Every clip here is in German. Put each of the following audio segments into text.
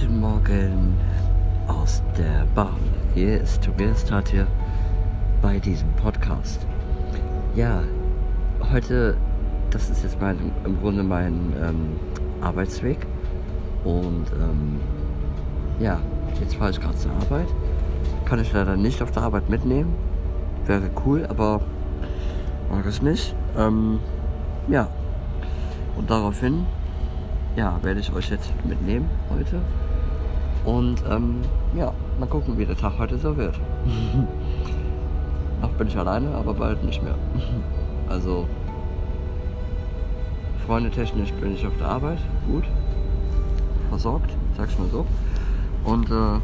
Guten Morgen aus der Bahn. Hier ist Tobias Tat hier bei diesem Podcast. Ja, heute, das ist jetzt mein, im Grunde mein ähm, Arbeitsweg. Und ähm, ja, jetzt fahre ich gerade zur Arbeit. Kann ich leider nicht auf der Arbeit mitnehmen. Wäre cool, aber mag ich nicht. Ähm, ja, und daraufhin ja, werde ich euch jetzt mitnehmen heute. Und ähm, ja, mal gucken, wie der Tag heute so wird. Noch bin ich alleine, aber bald nicht mehr. also, freundetechnisch bin ich auf der Arbeit, gut, versorgt, sag's mal so. Und äh,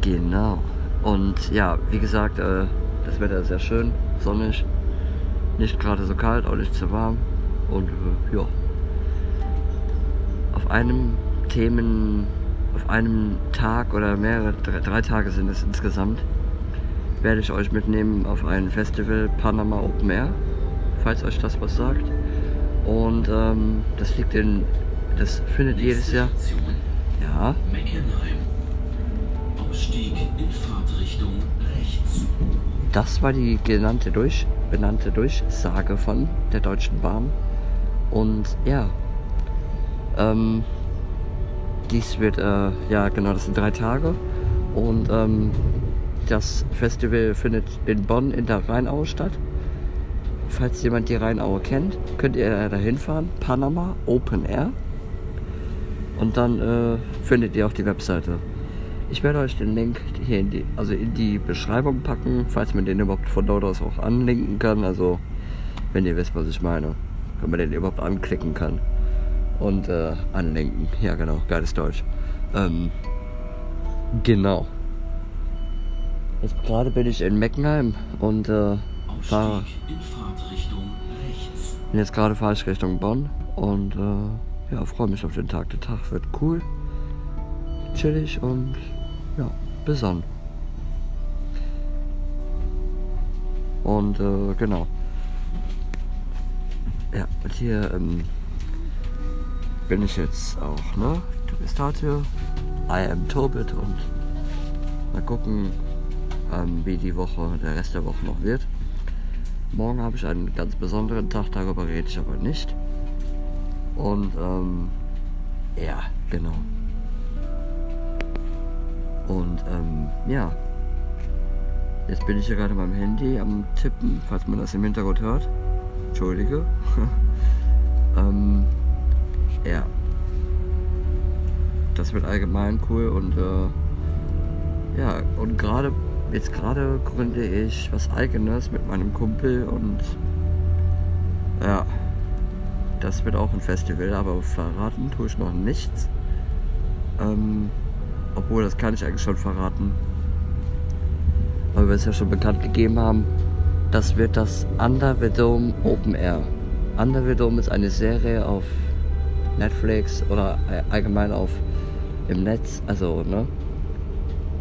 genau. Und ja, wie gesagt, äh, das Wetter ist sehr schön, sonnig, nicht gerade so kalt, auch nicht zu warm. Und äh, ja auf einem Themen, auf einem Tag oder mehrere, drei, drei Tage sind es insgesamt, werde ich euch mitnehmen auf ein Festival Panama Open Air, falls euch das was sagt. Und ähm, das liegt in, das findet jedes Jahr. Ja. Das war die genannte Durch, benannte Durchsage von der Deutschen Bahn. Und ja, ähm, dies wird, äh, ja genau, das sind drei Tage. Und ähm, das Festival findet in Bonn in der Rheinau statt. Falls jemand die Rheinau kennt, könnt ihr da hinfahren. Panama Open Air. Und dann äh, findet ihr auch die Webseite. Ich werde euch den Link hier in die, also in die Beschreibung packen, falls man den überhaupt von dort aus auch anlinken kann. Also wenn ihr wisst, was ich meine. Wenn man den überhaupt anklicken kann und äh, anlenken. Ja, genau, geiles Deutsch. Ähm, genau. Jetzt gerade bin ich in Meckenheim und äh, fahre. Jetzt gerade fahre ich Richtung Bonn und äh, ja, freue mich auf den Tag. Der Tag wird cool, chillig und ja, besonnen. Und äh, genau. Ja, und hier ähm, bin ich jetzt auch, ne? Du bist heute, I am Tobit und mal gucken, ähm, wie die Woche, der Rest der Woche noch wird. Morgen habe ich einen ganz besonderen Tag, darüber rede ich aber nicht. Und ähm, ja, genau. Und ähm, ja, jetzt bin ich hier gerade beim Handy am Tippen, falls man das im Hintergrund hört. Entschuldige. ähm, ja. Das wird allgemein cool und äh, ja, und gerade jetzt gerade gründe ich was eigenes mit meinem Kumpel und ja, das wird auch ein Festival, aber verraten tue ich noch nichts. Ähm, obwohl, das kann ich eigentlich schon verraten. Weil wir es ja schon bekannt gegeben haben. Das wird das Under the Dome Open Air. Under the Dome ist eine Serie auf Netflix oder allgemein auf im Netz, also ne?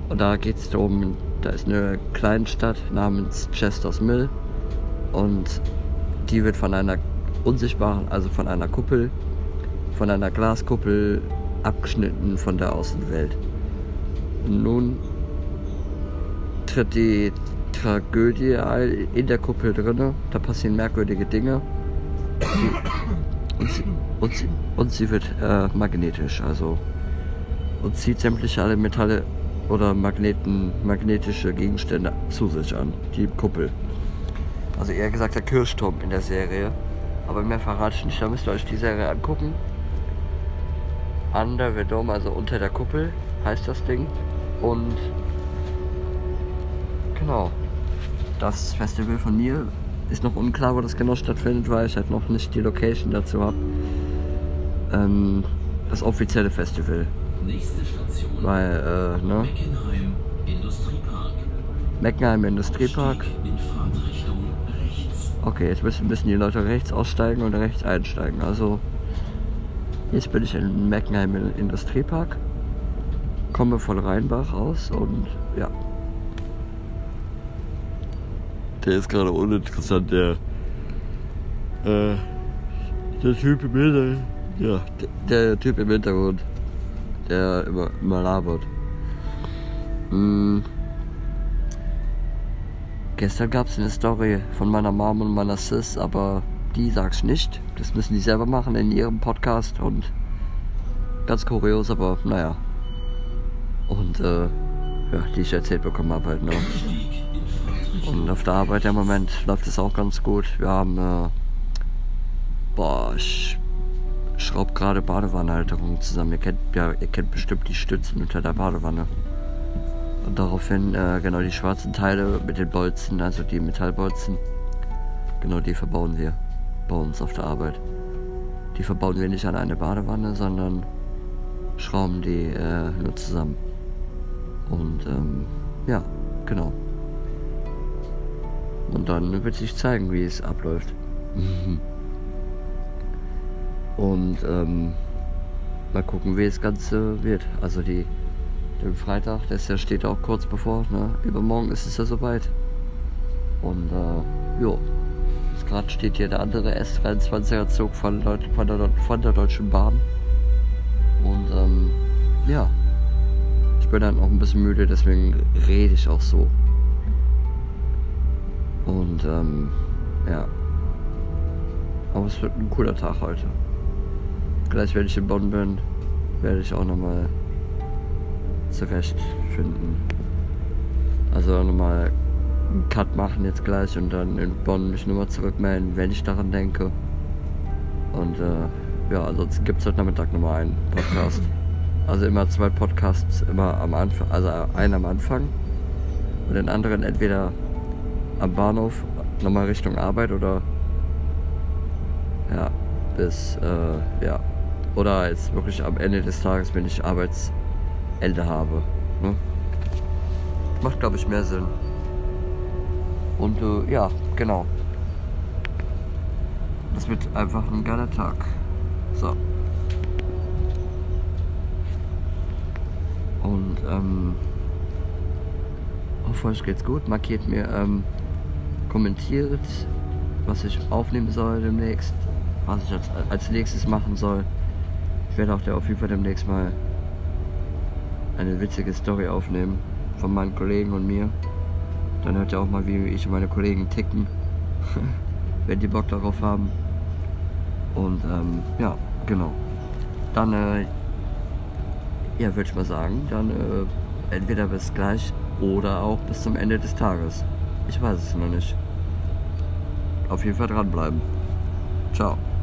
Und da geht es darum, da ist eine Kleinstadt namens Chester's Mill und die wird von einer unsichtbaren, also von einer Kuppel, von einer Glaskuppel abgeschnitten von der Außenwelt. Nun tritt die Tragödie in der Kuppel drinne. Da passieren merkwürdige Dinge. Und, sie, und, sie, wird äh, magnetisch, also und zieht sämtliche alle Metalle oder Magneten, magnetische Gegenstände zu sich an, die Kuppel. Also eher gesagt der Kirchturm in der Serie. Aber mehr verrate ich nicht, da müsst ihr euch die Serie angucken. Under the Dome, also unter der Kuppel, heißt das Ding. Und genau, das Festival von mir ist noch unklar, wo das genau stattfindet, weil ich halt noch nicht die Location dazu habe ähm, das offizielle Festival. Nächste Station. Weil, äh, ne? Meckenheim Industriepark. Meckenheim Industriepark. Okay, jetzt müssen, müssen die Leute rechts aussteigen und rechts einsteigen. Also, jetzt bin ich in Meckenheim Industriepark. Komme von Rheinbach aus und ja. Der ist gerade uninteressant, der. Äh, der Typ im Hintergrund. Ja, der, der Typ im Hintergrund. der immer, immer labert. Hm. Gestern gab es eine Story von meiner Mom und meiner Sis, aber die sag's nicht. Das müssen die selber machen in ihrem Podcast und ganz kurios, aber naja. Und äh, ja, die ich erzählt bekommen habe halt, ne? Und auf der Arbeit im Moment läuft es auch ganz gut. Wir haben, äh, boah, ich schraube gerade Badewannenhalterungen zusammen. Ihr kennt, ja, ihr kennt bestimmt die Stützen unter der Badewanne. Und daraufhin, äh, genau, die schwarzen Teile mit den Bolzen, also die Metallbolzen, genau die verbauen wir bei uns auf der Arbeit. Die verbauen wir nicht an eine Badewanne, sondern schrauben die äh, nur zusammen. Und ähm, ja, genau. Und dann wird sich zeigen, wie es abläuft. Und ähm, mal gucken, wie das Ganze wird. Also die, den Freitag, das ja steht auch kurz bevor. Ne? Übermorgen ist es ja soweit. Und äh, jo, jetzt gerade steht hier der andere S23er Zug von, von, der, von der Deutschen Bahn. Und ähm, ja, ich bin dann auch ein bisschen müde, deswegen rede ich auch so. Und ähm, ja. Aber es wird ein cooler Tag heute. Gleich, wenn ich in Bonn bin, werde ich auch nochmal zurechtfinden. Also nochmal einen Cut machen jetzt gleich und dann in Bonn mich nochmal zurückmelden, wenn ich daran denke. Und äh, ja, ansonsten gibt es heute Nachmittag nochmal einen Podcast. Also immer zwei Podcasts, immer am Anfang, also einen am Anfang und den anderen entweder am Bahnhof nochmal Richtung Arbeit oder ja, bis äh, ja. Oder jetzt wirklich am Ende des Tages, wenn ich Arbeitsende habe. Ne? Macht glaube ich mehr Sinn. Und äh, ja, genau. Das wird einfach ein geiler Tag. So. Und ähm, hoffe euch geht's gut. Markiert mir ähm, kommentiert, was ich aufnehmen soll demnächst, was ich als, als nächstes machen soll. Ich werde auch der auf jeden Fall demnächst mal eine witzige Story aufnehmen von meinen Kollegen und mir. Dann hört ihr auch mal, wie ich und meine Kollegen ticken, wenn die Bock darauf haben. Und ähm, ja, genau. Dann, äh, ja, würde ich mal sagen, dann äh, entweder bis gleich oder auch bis zum Ende des Tages. Ich weiß es noch nicht. Auf jeden Fall dranbleiben. Ciao.